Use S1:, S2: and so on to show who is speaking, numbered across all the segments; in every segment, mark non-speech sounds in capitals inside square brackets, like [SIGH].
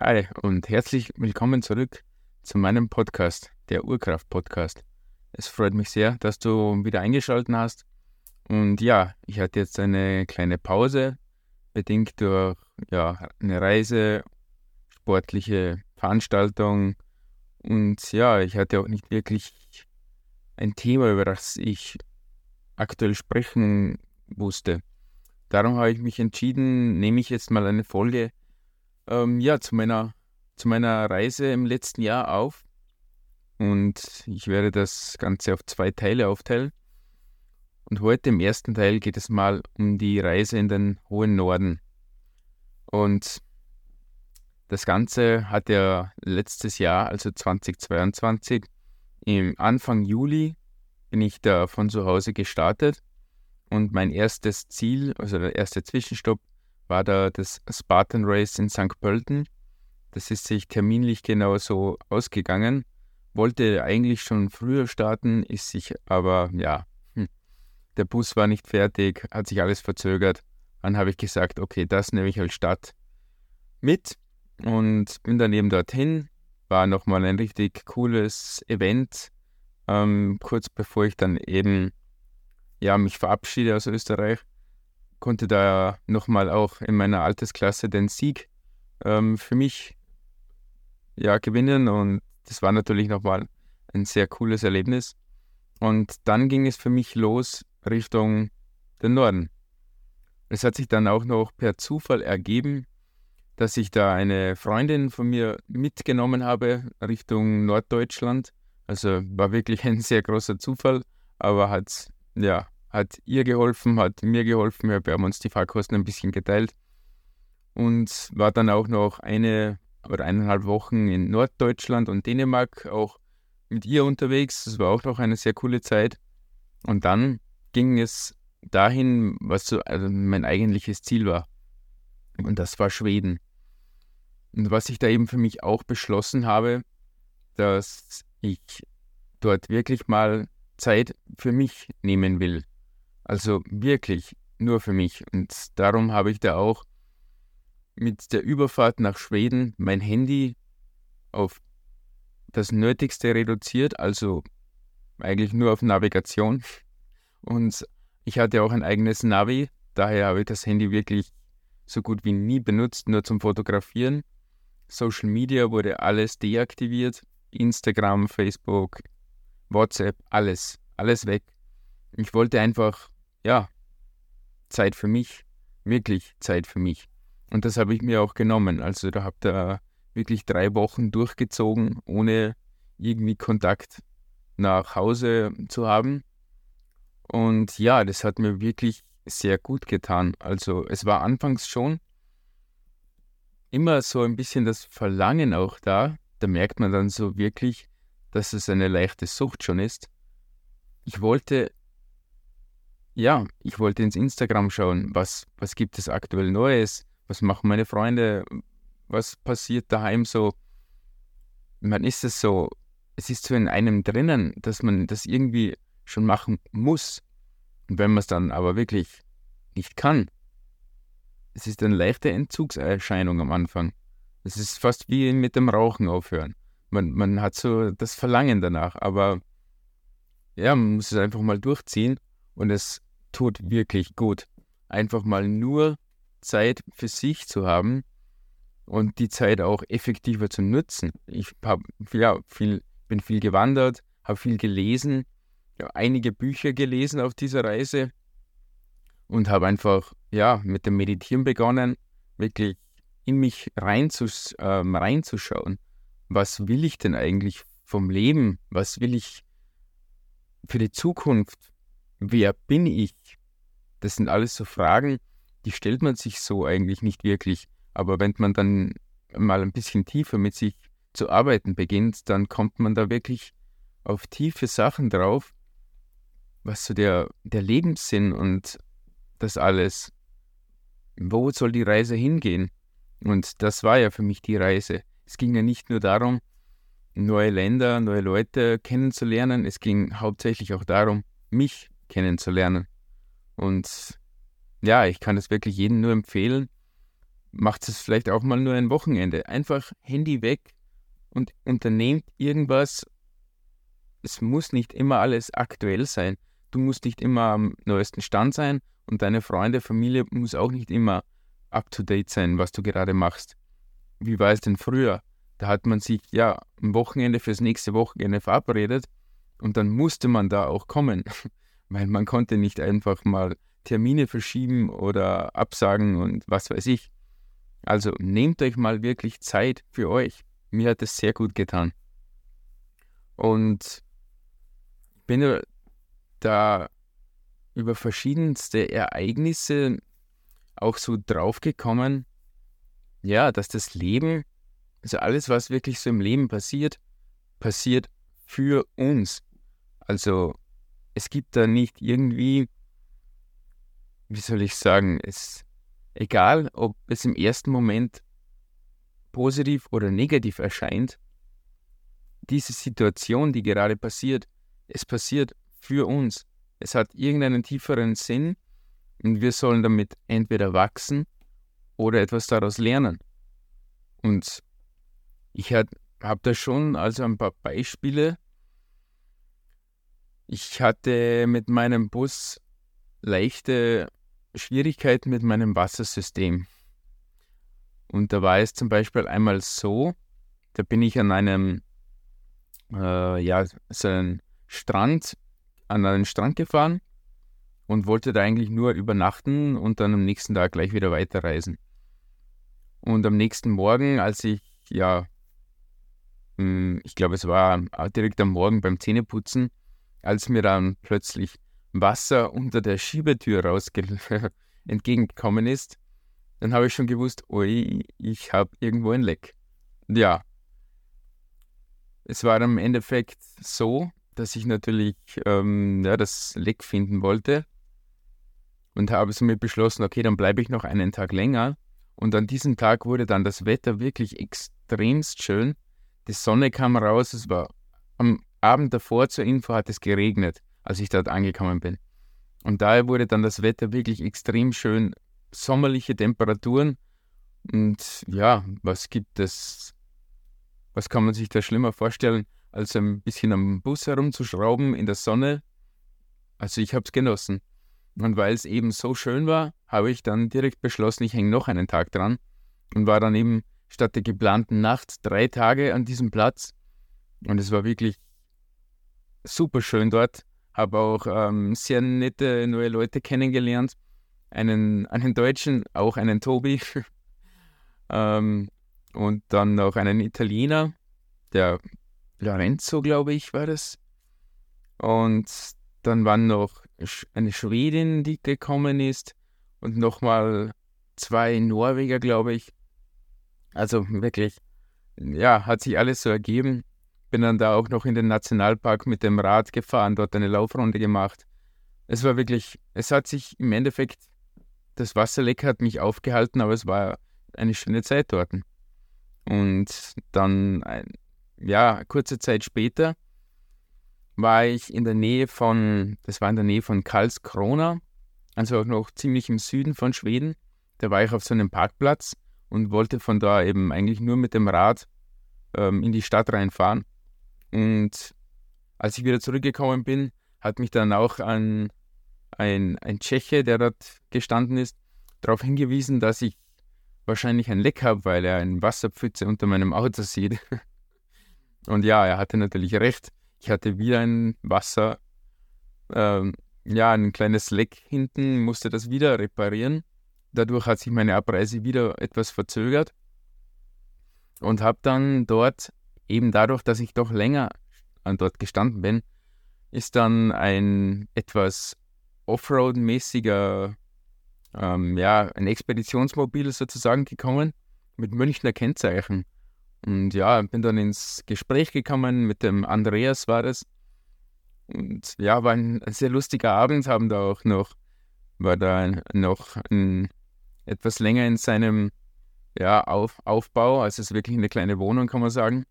S1: Hi und herzlich willkommen zurück zu meinem Podcast, der Urkraft Podcast. Es freut mich sehr, dass du wieder eingeschaltet hast. Und ja, ich hatte jetzt eine kleine Pause, bedingt durch ja, eine Reise, sportliche Veranstaltung. Und ja, ich hatte auch nicht wirklich ein Thema, über das ich aktuell sprechen wusste. Darum habe ich mich entschieden, nehme ich jetzt mal eine Folge ähm, ja, zu meiner, zu meiner Reise im letzten Jahr auf. Und ich werde das Ganze auf zwei Teile aufteilen. Und heute im ersten Teil geht es mal um die Reise in den hohen Norden. Und das Ganze hat ja letztes Jahr, also 2022, im Anfang Juli bin ich da von zu Hause gestartet. Und mein erstes Ziel, also der erste Zwischenstopp, war da das Spartan Race in St. Pölten. Das ist sich terminlich genau so ausgegangen. Wollte eigentlich schon früher starten, ist sich aber, ja, hm, der Bus war nicht fertig, hat sich alles verzögert. Dann habe ich gesagt, okay, das nehme ich als Stadt mit und bin dann eben dorthin. War nochmal ein richtig cooles Event, ähm, kurz bevor ich dann eben ja, mich verabschiede aus Österreich konnte da nochmal auch in meiner Altersklasse den Sieg ähm, für mich ja, gewinnen und das war natürlich nochmal ein sehr cooles Erlebnis. Und dann ging es für mich los Richtung den Norden. Es hat sich dann auch noch per Zufall ergeben, dass ich da eine Freundin von mir mitgenommen habe Richtung Norddeutschland. Also war wirklich ein sehr großer Zufall, aber hat ja hat ihr geholfen, hat mir geholfen. Wir haben uns die Fahrkosten ein bisschen geteilt und war dann auch noch eine oder eineinhalb Wochen in Norddeutschland und Dänemark auch mit ihr unterwegs. Das war auch noch eine sehr coole Zeit. Und dann ging es dahin, was so also mein eigentliches Ziel war. Und das war Schweden. Und was ich da eben für mich auch beschlossen habe, dass ich dort wirklich mal Zeit für mich nehmen will. Also wirklich nur für mich. Und darum habe ich da auch mit der Überfahrt nach Schweden mein Handy auf das Nötigste reduziert, also eigentlich nur auf Navigation. Und ich hatte auch ein eigenes Navi, daher habe ich das Handy wirklich so gut wie nie benutzt, nur zum Fotografieren. Social Media wurde alles deaktiviert, Instagram, Facebook, WhatsApp, alles, alles weg. Ich wollte einfach ja, Zeit für mich, wirklich Zeit für mich. Und das habe ich mir auch genommen. Also da habt ihr wirklich drei Wochen durchgezogen, ohne irgendwie Kontakt nach Hause zu haben. Und ja, das hat mir wirklich sehr gut getan. Also es war anfangs schon immer so ein bisschen das Verlangen auch da. Da merkt man dann so wirklich, dass es eine leichte Sucht schon ist. Ich wollte ja, ich wollte ins Instagram schauen, was, was gibt es aktuell Neues, was machen meine Freunde, was passiert daheim so. Man ist es so, es ist so in einem drinnen, dass man das irgendwie schon machen muss. Und wenn man es dann aber wirklich nicht kann, es ist eine leichte Entzugserscheinung am Anfang. Es ist fast wie mit dem Rauchen aufhören. Man, man hat so das Verlangen danach, aber ja, man muss es einfach mal durchziehen und es tut wirklich gut. Einfach mal nur Zeit für sich zu haben und die Zeit auch effektiver zu nutzen. Ich hab, ja, viel, bin viel gewandert, habe viel gelesen, ja, einige Bücher gelesen auf dieser Reise und habe einfach ja, mit dem Meditieren begonnen, wirklich in mich reinzus, äh, reinzuschauen. Was will ich denn eigentlich vom Leben? Was will ich für die Zukunft? Wer bin ich? Das sind alles so Fragen, die stellt man sich so eigentlich nicht wirklich. Aber wenn man dann mal ein bisschen tiefer mit sich zu arbeiten beginnt, dann kommt man da wirklich auf tiefe Sachen drauf, was so der, der Lebenssinn und das alles, wo soll die Reise hingehen? Und das war ja für mich die Reise. Es ging ja nicht nur darum, neue Länder, neue Leute kennenzulernen, es ging hauptsächlich auch darum, mich kennenzulernen. Und ja, ich kann es wirklich jedem nur empfehlen, macht es vielleicht auch mal nur ein Wochenende. Einfach Handy weg und unternehmt irgendwas. Es muss nicht immer alles aktuell sein. Du musst nicht immer am neuesten Stand sein und deine Freunde, Familie muss auch nicht immer up-to-date sein, was du gerade machst. Wie war es denn früher? Da hat man sich ja am Wochenende fürs nächste Wochenende verabredet und dann musste man da auch kommen, [LAUGHS] weil man konnte nicht einfach mal Termine verschieben oder absagen und was weiß ich. Also nehmt euch mal wirklich Zeit für euch. Mir hat es sehr gut getan. Und bin da über verschiedenste Ereignisse auch so draufgekommen, ja, dass das Leben, also alles, was wirklich so im Leben passiert, passiert für uns. Also es gibt da nicht irgendwie, wie soll ich sagen, es egal, ob es im ersten Moment positiv oder negativ erscheint, diese Situation, die gerade passiert, es passiert für uns. Es hat irgendeinen tieferen Sinn und wir sollen damit entweder wachsen oder etwas daraus lernen. Und ich habe da schon also ein paar Beispiele. Ich hatte mit meinem Bus leichte Schwierigkeiten mit meinem Wassersystem. Und da war es zum Beispiel einmal so, da bin ich an einem, äh, ja, so einen Strand, an einen Strand gefahren und wollte da eigentlich nur übernachten und dann am nächsten Tag gleich wieder weiterreisen. Und am nächsten Morgen, als ich, ja, hm, ich glaube, es war direkt am Morgen beim Zähneputzen, als mir dann plötzlich Wasser unter der Schiebetür raus [LAUGHS] entgegengekommen ist, dann habe ich schon gewusst, ui, ich habe irgendwo ein Leck. Ja, es war im Endeffekt so, dass ich natürlich ähm, ja, das Leck finden wollte und habe somit beschlossen, okay, dann bleibe ich noch einen Tag länger. Und an diesem Tag wurde dann das Wetter wirklich extremst schön. Die Sonne kam raus, es war am Abend davor zur Info hat es geregnet als ich dort angekommen bin. Und daher wurde dann das Wetter wirklich extrem schön, sommerliche Temperaturen. Und ja, was gibt es, was kann man sich da schlimmer vorstellen, als ein bisschen am Bus herumzuschrauben in der Sonne? Also ich habe es genossen. Und weil es eben so schön war, habe ich dann direkt beschlossen, ich hänge noch einen Tag dran und war dann eben statt der geplanten Nacht drei Tage an diesem Platz. Und es war wirklich super schön dort habe auch ähm, sehr nette neue Leute kennengelernt. Einen, einen Deutschen, auch einen Tobi. [LAUGHS] ähm, und dann noch einen Italiener, der Lorenzo, glaube ich, war das. Und dann waren noch eine Schwedin, die gekommen ist. Und nochmal zwei Norweger, glaube ich. Also wirklich, ja, hat sich alles so ergeben bin dann da auch noch in den Nationalpark mit dem Rad gefahren, dort eine Laufrunde gemacht. Es war wirklich, es hat sich im Endeffekt, das Wasserleck hat mich aufgehalten, aber es war eine schöne Zeit dort. Und dann, ja, kurze Zeit später war ich in der Nähe von, das war in der Nähe von Karlskrona, also auch noch ziemlich im Süden von Schweden. Da war ich auf so einem Parkplatz und wollte von da eben eigentlich nur mit dem Rad ähm, in die Stadt reinfahren. Und als ich wieder zurückgekommen bin, hat mich dann auch ein, ein, ein Tscheche, der dort gestanden ist, darauf hingewiesen, dass ich wahrscheinlich ein Leck habe, weil er eine Wasserpfütze unter meinem Auto sieht. [LAUGHS] Und ja, er hatte natürlich recht. Ich hatte wieder ein Wasser, ähm, ja, ein kleines Leck hinten, musste das wieder reparieren. Dadurch hat sich meine Abreise wieder etwas verzögert und habe dann dort eben dadurch, dass ich doch länger dort gestanden bin, ist dann ein etwas Offroad-mäßiger, ähm, ja, ein Expeditionsmobil sozusagen gekommen mit Münchner Kennzeichen. Und ja, bin dann ins Gespräch gekommen mit dem Andreas war das. Und ja, war ein, sehr lustiger Abend, haben da auch noch, war da noch ein, etwas länger in seinem ja, Auf, Aufbau, also es ist wirklich eine kleine Wohnung, kann man sagen.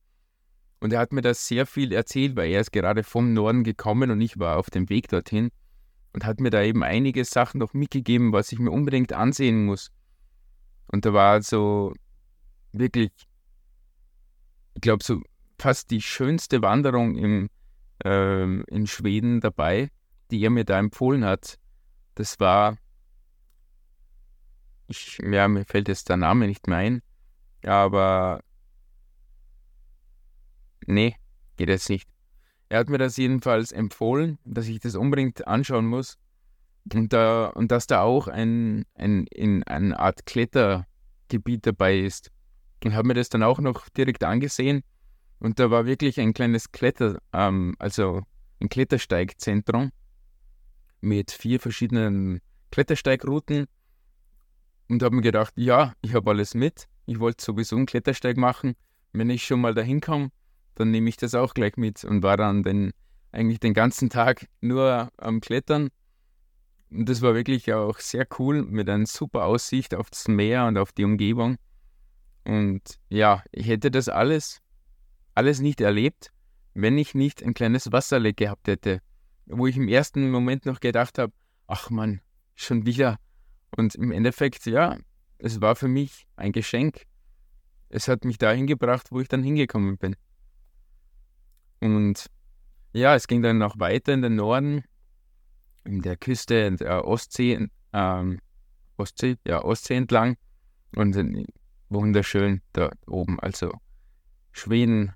S1: Und er hat mir das sehr viel erzählt, weil er ist gerade vom Norden gekommen und ich war auf dem Weg dorthin und hat mir da eben einige Sachen noch mitgegeben, was ich mir unbedingt ansehen muss. Und da war so wirklich, ich glaube, so fast die schönste Wanderung im, äh, in Schweden dabei, die er mir da empfohlen hat. Das war, ich, ja, mir fällt jetzt der Name nicht mehr ein, aber nee, geht jetzt nicht. Er hat mir das jedenfalls empfohlen, dass ich das unbedingt anschauen muss. Und, da, und dass da auch ein, ein, in eine Art Klettergebiet dabei ist. Und habe mir das dann auch noch direkt angesehen. Und da war wirklich ein kleines Kletter, ähm, also ein Klettersteigzentrum mit vier verschiedenen Klettersteigrouten. Und habe mir gedacht, ja, ich habe alles mit. Ich wollte sowieso einen Klettersteig machen. Wenn ich schon mal dahin komme, dann nehme ich das auch gleich mit und war dann den, eigentlich den ganzen Tag nur am Klettern und das war wirklich auch sehr cool mit einer super Aussicht auf das Meer und auf die Umgebung. Und ja, ich hätte das alles, alles nicht erlebt, wenn ich nicht ein kleines Wasserleck gehabt hätte, wo ich im ersten Moment noch gedacht habe, ach man, schon wieder. Und im Endeffekt, ja, es war für mich ein Geschenk. Es hat mich dahin gebracht, wo ich dann hingekommen bin. Und ja, es ging dann noch weiter in den Norden in der Küste der Ostsee, ähm, Ostsee, ja, Ostsee entlang und wunderschön da oben. Also Schweden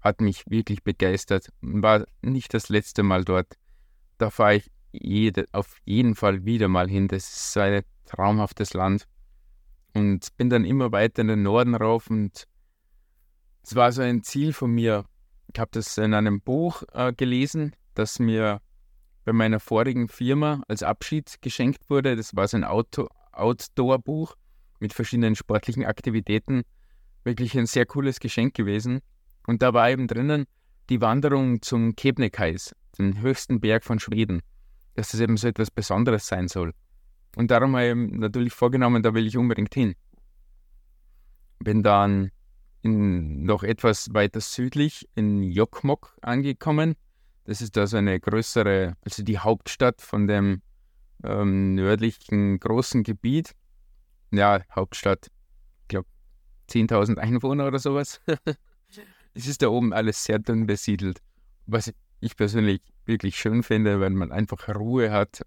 S1: hat mich wirklich begeistert. War nicht das letzte Mal dort. Da fahre ich jede, auf jeden Fall wieder mal hin. Das ist so ein traumhaftes Land. Und bin dann immer weiter in den Norden rauf und es war so ein Ziel von mir. Ich habe das in einem Buch äh, gelesen, das mir bei meiner vorigen Firma als Abschied geschenkt wurde. Das war so ein Outdoor-Buch mit verschiedenen sportlichen Aktivitäten. Wirklich ein sehr cooles Geschenk gewesen. Und da war eben drinnen die Wanderung zum Kebnekaise, dem höchsten Berg von Schweden, dass das eben so etwas Besonderes sein soll. Und darum habe ich natürlich vorgenommen, da will ich unbedingt hin. Bin dann in, noch etwas weiter südlich in Jokkmokk angekommen das ist also eine größere, also die Hauptstadt von dem ähm, nördlichen großen Gebiet. Ja, Hauptstadt, ich glaube 10.000 Einwohner oder sowas. [LAUGHS] es ist da oben alles sehr dünn besiedelt, was ich persönlich wirklich schön finde, weil man einfach Ruhe hat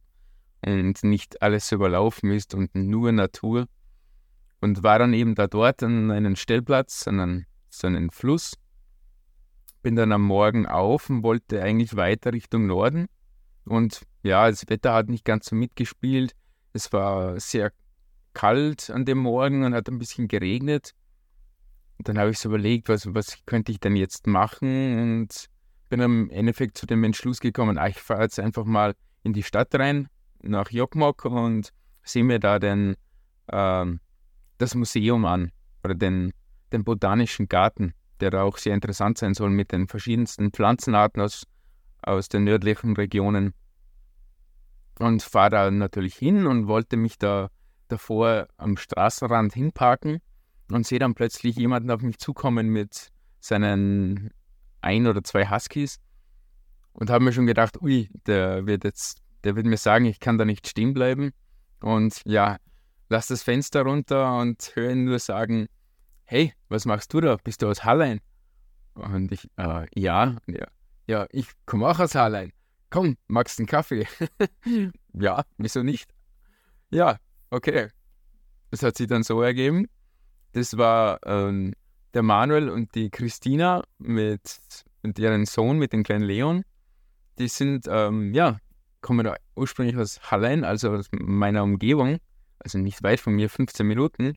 S1: und nicht alles überlaufen ist und nur Natur. Und war dann eben da dort an einem Stellplatz, an einem, so einem Fluss bin dann am Morgen auf und wollte eigentlich weiter Richtung Norden. Und ja, das Wetter hat nicht ganz so mitgespielt. Es war sehr kalt an dem Morgen und hat ein bisschen geregnet. Und dann habe ich so überlegt, was, was könnte ich denn jetzt machen? Und bin im Endeffekt zu dem Entschluss gekommen, ah, ich fahre jetzt einfach mal in die Stadt rein, nach Jokmok und sehe mir da den, äh, das Museum an oder den, den Botanischen Garten der da auch sehr interessant sein soll mit den verschiedensten Pflanzenarten aus, aus den nördlichen Regionen. Und fahre da natürlich hin und wollte mich da davor am Straßenrand hinparken und sehe dann plötzlich jemanden auf mich zukommen mit seinen ein oder zwei Huskies und habe mir schon gedacht, ui, der wird jetzt, der wird mir sagen, ich kann da nicht stehen bleiben. Und ja, lass das Fenster runter und höre ihn nur sagen, hey, was machst du da? Bist du aus Hallein? Und ich, äh, ja, ja, ja, ich komme auch aus Hallein. Komm, magst du einen Kaffee? [LAUGHS] ja, wieso nicht? Ja, okay. Das hat sich dann so ergeben. Das war ähm, der Manuel und die Christina mit, mit deren Sohn, mit dem kleinen Leon. Die sind, ähm, ja, kommen ursprünglich aus Hallein, also aus meiner Umgebung, also nicht weit von mir, 15 Minuten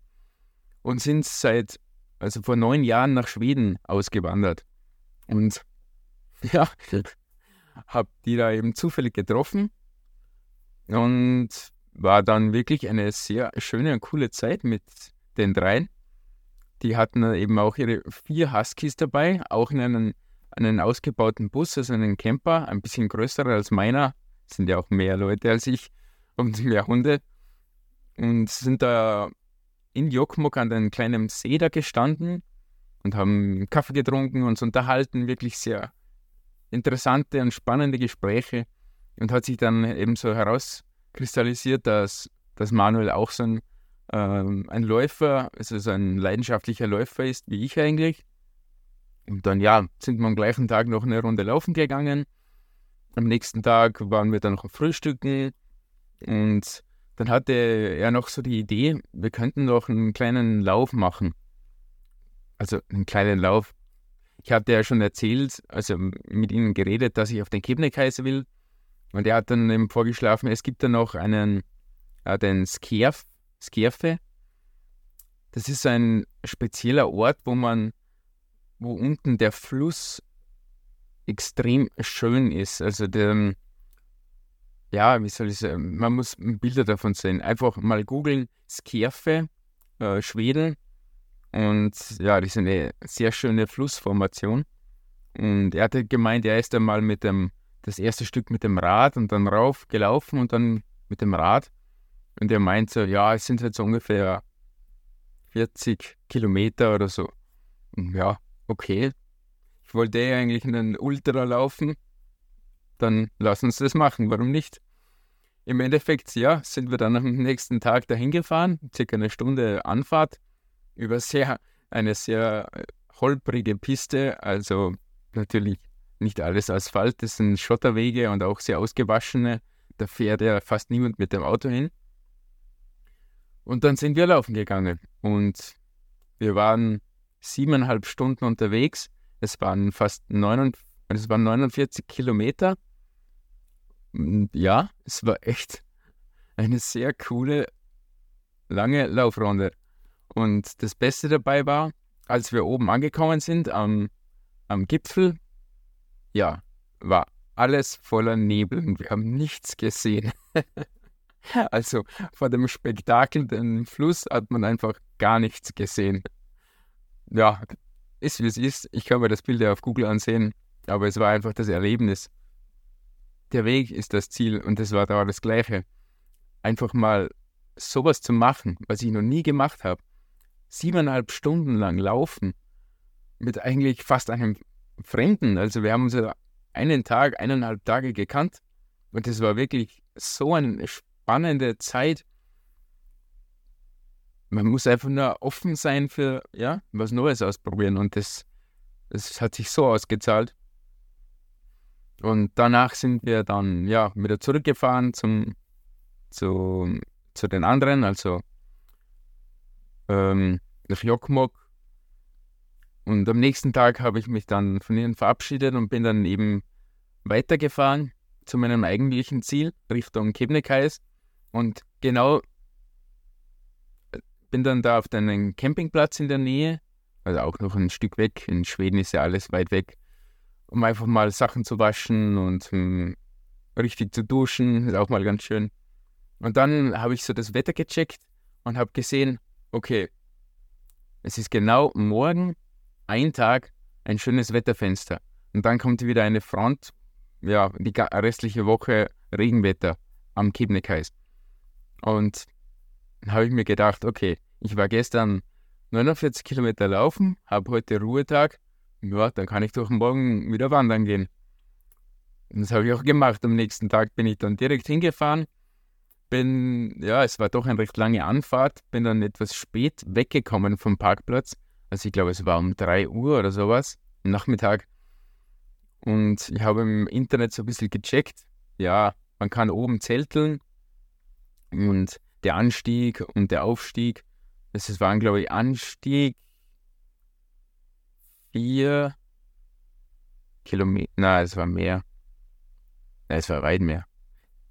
S1: und sind seit, also vor neun Jahren nach Schweden ausgewandert. Und [LAUGHS] ja, habe die da eben zufällig getroffen und war dann wirklich eine sehr schöne und coole Zeit mit den dreien. Die hatten eben auch ihre vier Huskies dabei, auch in einen, einen ausgebauten Bus, also einen Camper, ein bisschen größer als meiner. Sind ja auch mehr Leute als ich und mehr Hunde. Und sind da in Jokkmokk an einem kleinen See da gestanden und haben Kaffee getrunken und uns unterhalten, wirklich sehr interessante und spannende Gespräche. Und hat sich dann eben so herauskristallisiert, dass, dass Manuel auch so ein ähm, ein Läufer, also so ein leidenschaftlicher Läufer ist, wie ich eigentlich. Und dann, ja, sind wir am gleichen Tag noch eine Runde laufen gegangen. Am nächsten Tag waren wir dann noch frühstücken und dann hatte er noch so die Idee, wir könnten doch einen kleinen Lauf machen. Also einen kleinen Lauf. Ich hatte ja schon erzählt, also mit ihm geredet, dass ich auf den Kebnekaise will. Und er hat dann eben vorgeschlafen, es gibt da noch einen, äh, den Skierf, Skierfe. Das ist ein spezieller Ort, wo man, wo unten der Fluss extrem schön ist. Also der, ja, wie soll ich sagen, man muss Bilder davon sehen. Einfach mal googeln, Skierfe, äh, Schweden. Und ja, das ist eine sehr schöne Flussformation. Und er hatte gemeint, er ist einmal mit dem, das erste Stück mit dem Rad und dann rauf gelaufen und dann mit dem Rad. Und er meint so, ja, es sind halt so ungefähr 40 Kilometer oder so. Ja, okay. Ich wollte ja eigentlich einen Ultra laufen. Dann lass uns das machen, warum nicht? Im Endeffekt, ja, sind wir dann am nächsten Tag dahin gefahren, circa eine Stunde Anfahrt über sehr, eine sehr äh, holprige Piste, also natürlich nicht alles Asphalt, das sind Schotterwege und auch sehr ausgewaschene. Da fährt ja fast niemand mit dem Auto hin. Und dann sind wir laufen gegangen und wir waren siebeneinhalb Stunden unterwegs. Es waren fast 49, es waren 49 Kilometer. Und ja, es war echt eine sehr coole, lange Laufrunde. Und das Beste dabei war, als wir oben angekommen sind am, am Gipfel, ja, war alles voller Nebel und wir haben nichts gesehen. [LAUGHS] also vor dem Spektakel, dem Fluss, hat man einfach gar nichts gesehen. Ja, ist wie es ist. Ich kann mir das Bild ja auf Google ansehen, aber es war einfach das Erlebnis. Der Weg ist das Ziel und das war da das Gleiche. Einfach mal sowas zu machen, was ich noch nie gemacht habe. Siebeneinhalb Stunden lang laufen mit eigentlich fast einem Fremden. Also wir haben uns ja einen Tag, eineinhalb Tage gekannt und es war wirklich so eine spannende Zeit. Man muss einfach nur offen sein für ja, was Neues ausprobieren und das, das hat sich so ausgezahlt. Und danach sind wir dann ja wieder zurückgefahren zum, zu, zu den anderen, also ähm, nach Jokkmokk. Und am nächsten Tag habe ich mich dann von ihnen verabschiedet und bin dann eben weitergefahren zu meinem eigentlichen Ziel, Richtung Kebnekaise. Und genau äh, bin dann da auf einem Campingplatz in der Nähe, also auch noch ein Stück weg. In Schweden ist ja alles weit weg, um einfach mal Sachen zu waschen und um, hm, richtig zu duschen, ist auch mal ganz schön. Und dann habe ich so das Wetter gecheckt und habe gesehen, okay, es ist genau morgen ein Tag ein schönes Wetterfenster. Und dann kommt wieder eine Front, ja, die restliche Woche Regenwetter am Kebnekaise. Und dann habe ich mir gedacht, okay, ich war gestern 49 Kilometer laufen, habe heute Ruhetag, ja, dann kann ich doch morgen wieder wandern gehen. Und das habe ich auch gemacht. Am nächsten Tag bin ich dann direkt hingefahren, bin, ja, es war doch eine recht lange Anfahrt, bin dann etwas spät weggekommen vom Parkplatz. Also ich glaube, es war um 3 Uhr oder sowas, am Nachmittag. Und ich habe im Internet so ein bisschen gecheckt. Ja, man kann oben zelteln und der Anstieg und der Aufstieg. Das waren, glaube ich, Anstieg vier Kilometer. Na, es war mehr. Na, es war weit mehr.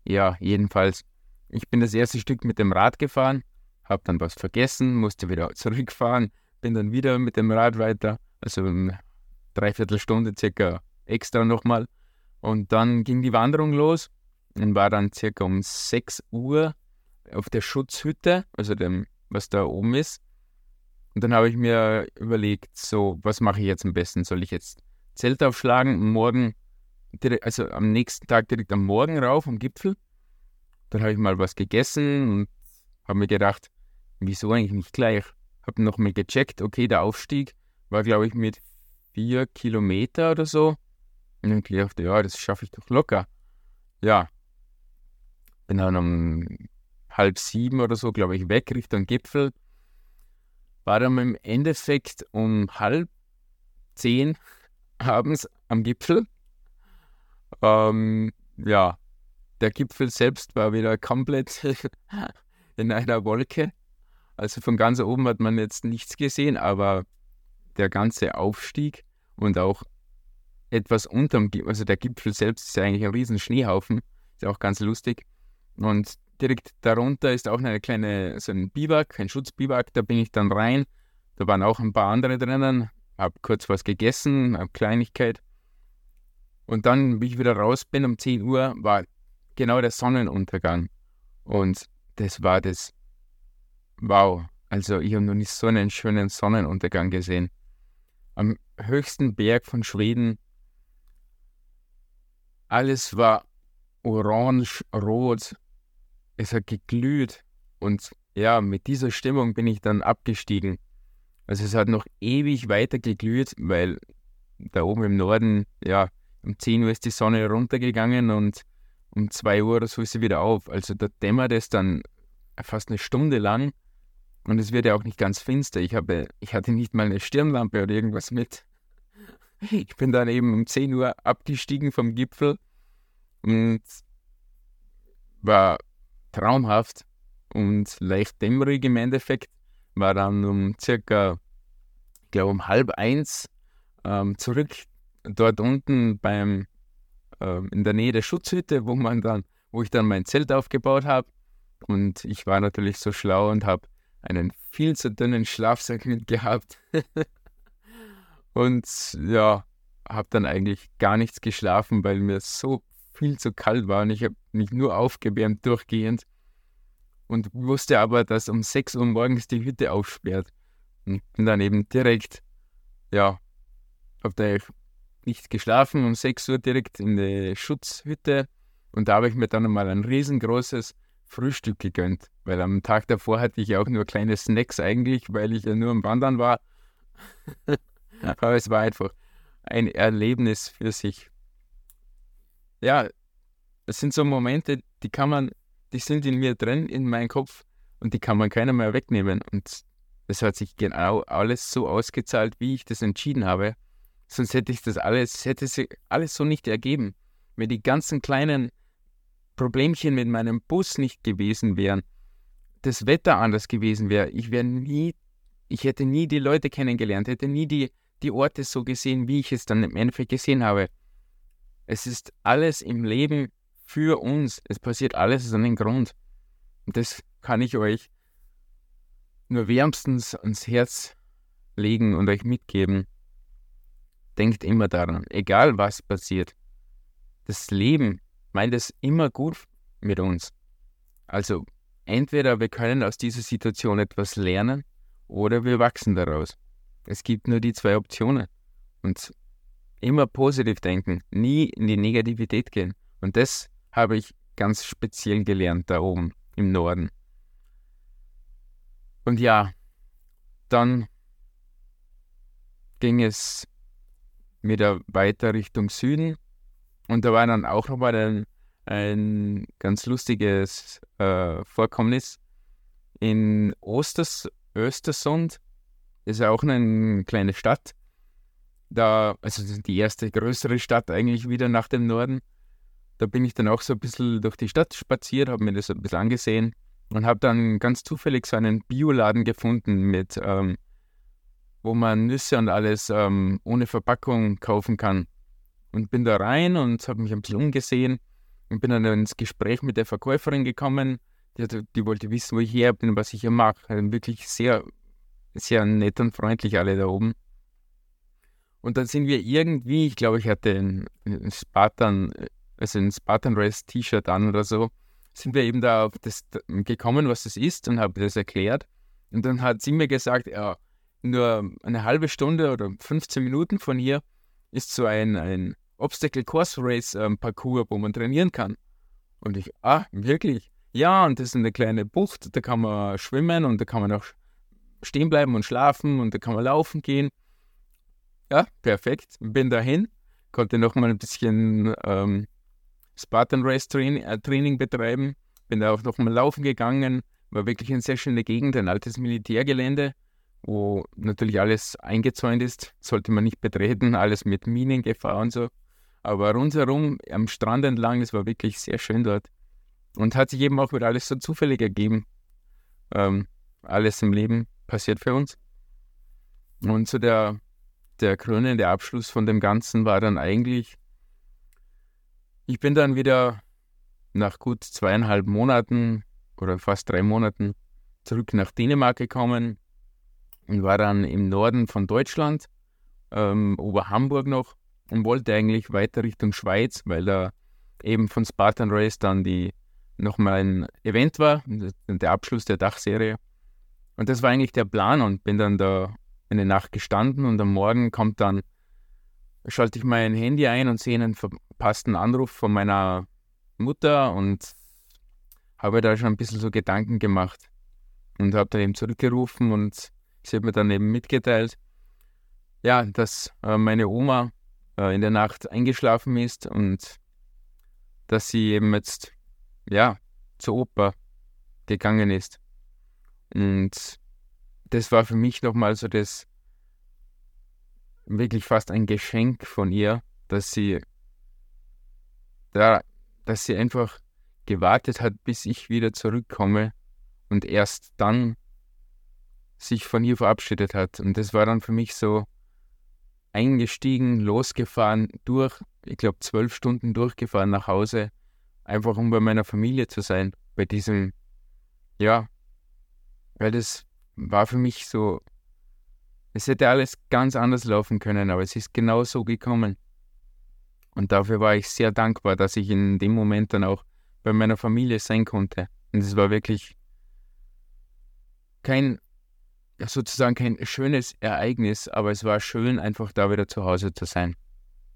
S1: Ja, jedenfalls ich bin das erste Stück mit dem Rad gefahren, habe dann was vergessen, musste wieder [LAUGHS] zurückfahren, bin dann wieder mit dem Rad weiter, also eine Dreiviertelstunde circa extra nochmal. Und dann ging die Wanderung los und war dann circa um 6 Uhr auf der Schutzhütte, also dem, was da oben ist. Und dann habe ich mir überlegt, so, was mache ich jetzt am besten? Soll ich jetzt Zelt aufschlagen, morgen, also am nächsten Tag direkt am Morgen rauf am Gipfel? Dann habe ich mal was gegessen und habe mir gedacht, wieso eigentlich nicht gleich? Habe nochmal gecheckt, okay, der Aufstieg war, glaube ich, mit vier Kilometer oder so. Und dann gedacht, ja, das schaffe ich doch locker. Ja. Bin dann um halb sieben oder so, glaube ich, weg Richtung Gipfel. War dann im Endeffekt um halb zehn abends am Gipfel. Ähm, ja, der Gipfel selbst war wieder komplett [LAUGHS] in einer Wolke. Also von ganz oben hat man jetzt nichts gesehen, aber der ganze Aufstieg und auch etwas unterm Gipfel, also der Gipfel selbst ist ja eigentlich ein riesen Schneehaufen, ist auch ganz lustig. Und direkt darunter ist auch eine kleine, so ein Biwak, ein Schutzbiwak, da bin ich dann rein. Da waren auch ein paar andere drinnen, habe kurz was gegessen, eine Kleinigkeit. Und dann, wie ich wieder raus bin um 10 Uhr, war genau der Sonnenuntergang. Und das war das, wow, also ich habe noch nicht so einen schönen Sonnenuntergang gesehen. Am höchsten Berg von Schweden, alles war orange, rot, es hat geglüht und ja, mit dieser Stimmung bin ich dann abgestiegen. Also es hat noch ewig weiter geglüht, weil da oben im Norden, ja, um 10 Uhr ist die Sonne runtergegangen und um 2 Uhr oder so ist sie wieder auf. Also da dämmert es dann fast eine Stunde lang und es wird ja auch nicht ganz finster. Ich, habe, ich hatte nicht mal eine Stirnlampe oder irgendwas mit. Ich bin dann eben um 10 Uhr abgestiegen vom Gipfel und war traumhaft und leicht dämmerig im Endeffekt. War dann um circa, ich glaube um halb eins ähm, zurück dort unten beim ähm, in der Nähe der Schutzhütte, wo man dann, wo ich dann mein Zelt aufgebaut habe. Und ich war natürlich so schlau und habe einen viel zu dünnen Schlafsack [LAUGHS] mitgehabt. und ja, habe dann eigentlich gar nichts geschlafen, weil mir so viel zu kalt war und ich habe mich nur aufgewärmt durchgehend und wusste aber, dass um 6 Uhr morgens die Hütte aufsperrt. Und bin dann eben direkt, ja, habe da nicht geschlafen, um 6 Uhr direkt in die Schutzhütte und da habe ich mir dann mal ein riesengroßes Frühstück gegönnt, weil am Tag davor hatte ich auch nur kleine Snacks eigentlich, weil ich ja nur am Wandern war. [LAUGHS] aber es war einfach ein Erlebnis für sich ja, es sind so Momente, die kann man, die sind in mir drin, in meinem Kopf und die kann man keiner mehr wegnehmen. Und es hat sich genau alles so ausgezahlt, wie ich das entschieden habe. Sonst hätte ich das alles, hätte sich alles so nicht ergeben. Wenn die ganzen kleinen Problemchen mit meinem Bus nicht gewesen wären, das Wetter anders gewesen wäre, ich wäre nie, ich hätte nie die Leute kennengelernt, hätte nie die, die Orte so gesehen, wie ich es dann im Endeffekt gesehen habe. Es ist alles im Leben für uns. Es passiert alles aus einem Grund. Und das kann ich euch nur wärmstens ans Herz legen und euch mitgeben. Denkt immer daran, egal was passiert. Das Leben meint es immer gut mit uns. Also entweder wir können aus dieser Situation etwas lernen oder wir wachsen daraus. Es gibt nur die zwei Optionen. Und immer positiv denken, nie in die Negativität gehen. Und das habe ich ganz speziell gelernt da oben im Norden. Und ja, dann ging es wieder weiter Richtung Süden. Und da war dann auch nochmal ein, ein ganz lustiges äh, Vorkommnis in Osters, Östersund. Ist ja auch eine kleine Stadt da, also die erste größere Stadt eigentlich wieder nach dem Norden. Da bin ich dann auch so ein bisschen durch die Stadt spaziert, habe mir das ein bisschen angesehen und habe dann ganz zufällig so einen Bioladen gefunden, mit, ähm, wo man Nüsse und alles ähm, ohne Verpackung kaufen kann. Und bin da rein und habe mich ein bisschen umgesehen und bin dann ins Gespräch mit der Verkäuferin gekommen. Die, die wollte wissen, wo ich her bin, was ich hier mache. Wirklich sehr, sehr nett und freundlich alle da oben. Und dann sind wir irgendwie, ich glaube, ich hatte ein, Spartan, also ein Spartan Race T-Shirt an oder so, sind wir eben da auf das gekommen, was das ist und habe das erklärt. Und dann hat sie mir gesagt, ja, nur eine halbe Stunde oder 15 Minuten von hier ist so ein, ein Obstacle Course Race ähm, Parcours, wo man trainieren kann. Und ich, ah, wirklich? Ja, und das ist eine kleine Bucht, da kann man schwimmen und da kann man auch stehen bleiben und schlafen und da kann man laufen gehen. Ja, perfekt. Bin dahin, konnte noch mal ein bisschen ähm, Spartan Race Training, äh, Training betreiben. bin da auch noch mal laufen gegangen, war wirklich eine sehr schöne Gegend, ein altes Militärgelände, wo natürlich alles eingezäunt ist, sollte man nicht betreten, alles mit Minengefahr und so. Aber rundherum am Strand entlang, es war wirklich sehr schön dort. Und hat sich eben auch wieder alles so zufällig ergeben. Ähm, alles im Leben passiert für uns. Und so der, der krönende Abschluss von dem Ganzen war dann eigentlich, ich bin dann wieder nach gut zweieinhalb Monaten oder fast drei Monaten zurück nach Dänemark gekommen und war dann im Norden von Deutschland, ähm, Oberhamburg noch und wollte eigentlich weiter Richtung Schweiz, weil da eben von Spartan Race dann die nochmal ein Event war, der Abschluss der Dachserie. Und das war eigentlich der Plan und bin dann da eine Nacht gestanden und am Morgen kommt dann, schalte ich mein Handy ein und sehe einen verpassten Anruf von meiner Mutter und habe da schon ein bisschen so Gedanken gemacht und habe dann eben zurückgerufen und sie hat mir dann eben mitgeteilt, ja, dass äh, meine Oma äh, in der Nacht eingeschlafen ist und dass sie eben jetzt, ja, zur Oper gegangen ist. Und das war für mich nochmal so das wirklich fast ein Geschenk von ihr, dass sie da, dass sie einfach gewartet hat, bis ich wieder zurückkomme und erst dann sich von ihr verabschiedet hat. Und das war dann für mich so eingestiegen, losgefahren, durch, ich glaube, zwölf Stunden durchgefahren nach Hause, einfach um bei meiner Familie zu sein, bei diesem, ja, weil das war für mich so, es hätte alles ganz anders laufen können, aber es ist genau so gekommen. Und dafür war ich sehr dankbar, dass ich in dem Moment dann auch bei meiner Familie sein konnte. Und es war wirklich kein, sozusagen kein schönes Ereignis, aber es war schön, einfach da wieder zu Hause zu sein.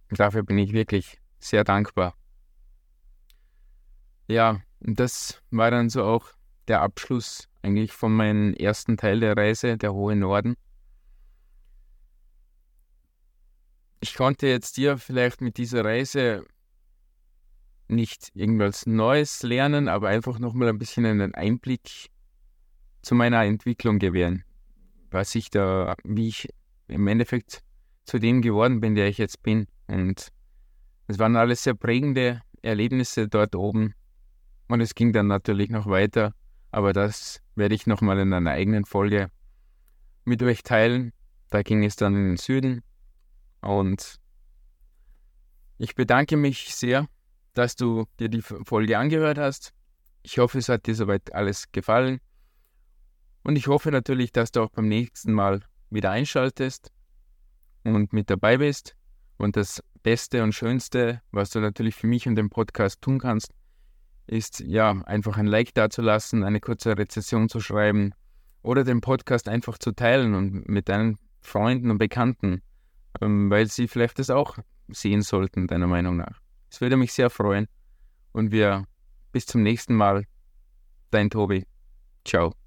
S1: Und dafür bin ich wirklich sehr dankbar. Ja, und das war dann so auch der Abschluss eigentlich von meinem ersten Teil der Reise, der hohe Norden. Ich konnte jetzt dir vielleicht mit dieser Reise nicht irgendwas Neues lernen, aber einfach nochmal ein bisschen einen Einblick zu meiner Entwicklung gewähren. Was ich da, wie ich im Endeffekt zu dem geworden bin, der ich jetzt bin. Und es waren alles sehr prägende Erlebnisse dort oben. Und es ging dann natürlich noch weiter aber das werde ich nochmal in einer eigenen Folge mit euch teilen. Da ging es dann in den Süden. Und ich bedanke mich sehr, dass du dir die Folge angehört hast. Ich hoffe, es hat dir soweit alles gefallen. Und ich hoffe natürlich, dass du auch beim nächsten Mal wieder einschaltest und mit dabei bist. Und das Beste und Schönste, was du natürlich für mich und den Podcast tun kannst, ist ja einfach ein Like dazulassen, eine kurze Rezession zu schreiben oder den Podcast einfach zu teilen und mit deinen Freunden und Bekannten, ähm, weil sie vielleicht das auch sehen sollten, deiner Meinung nach. Es würde mich sehr freuen und wir bis zum nächsten Mal. Dein Tobi. Ciao.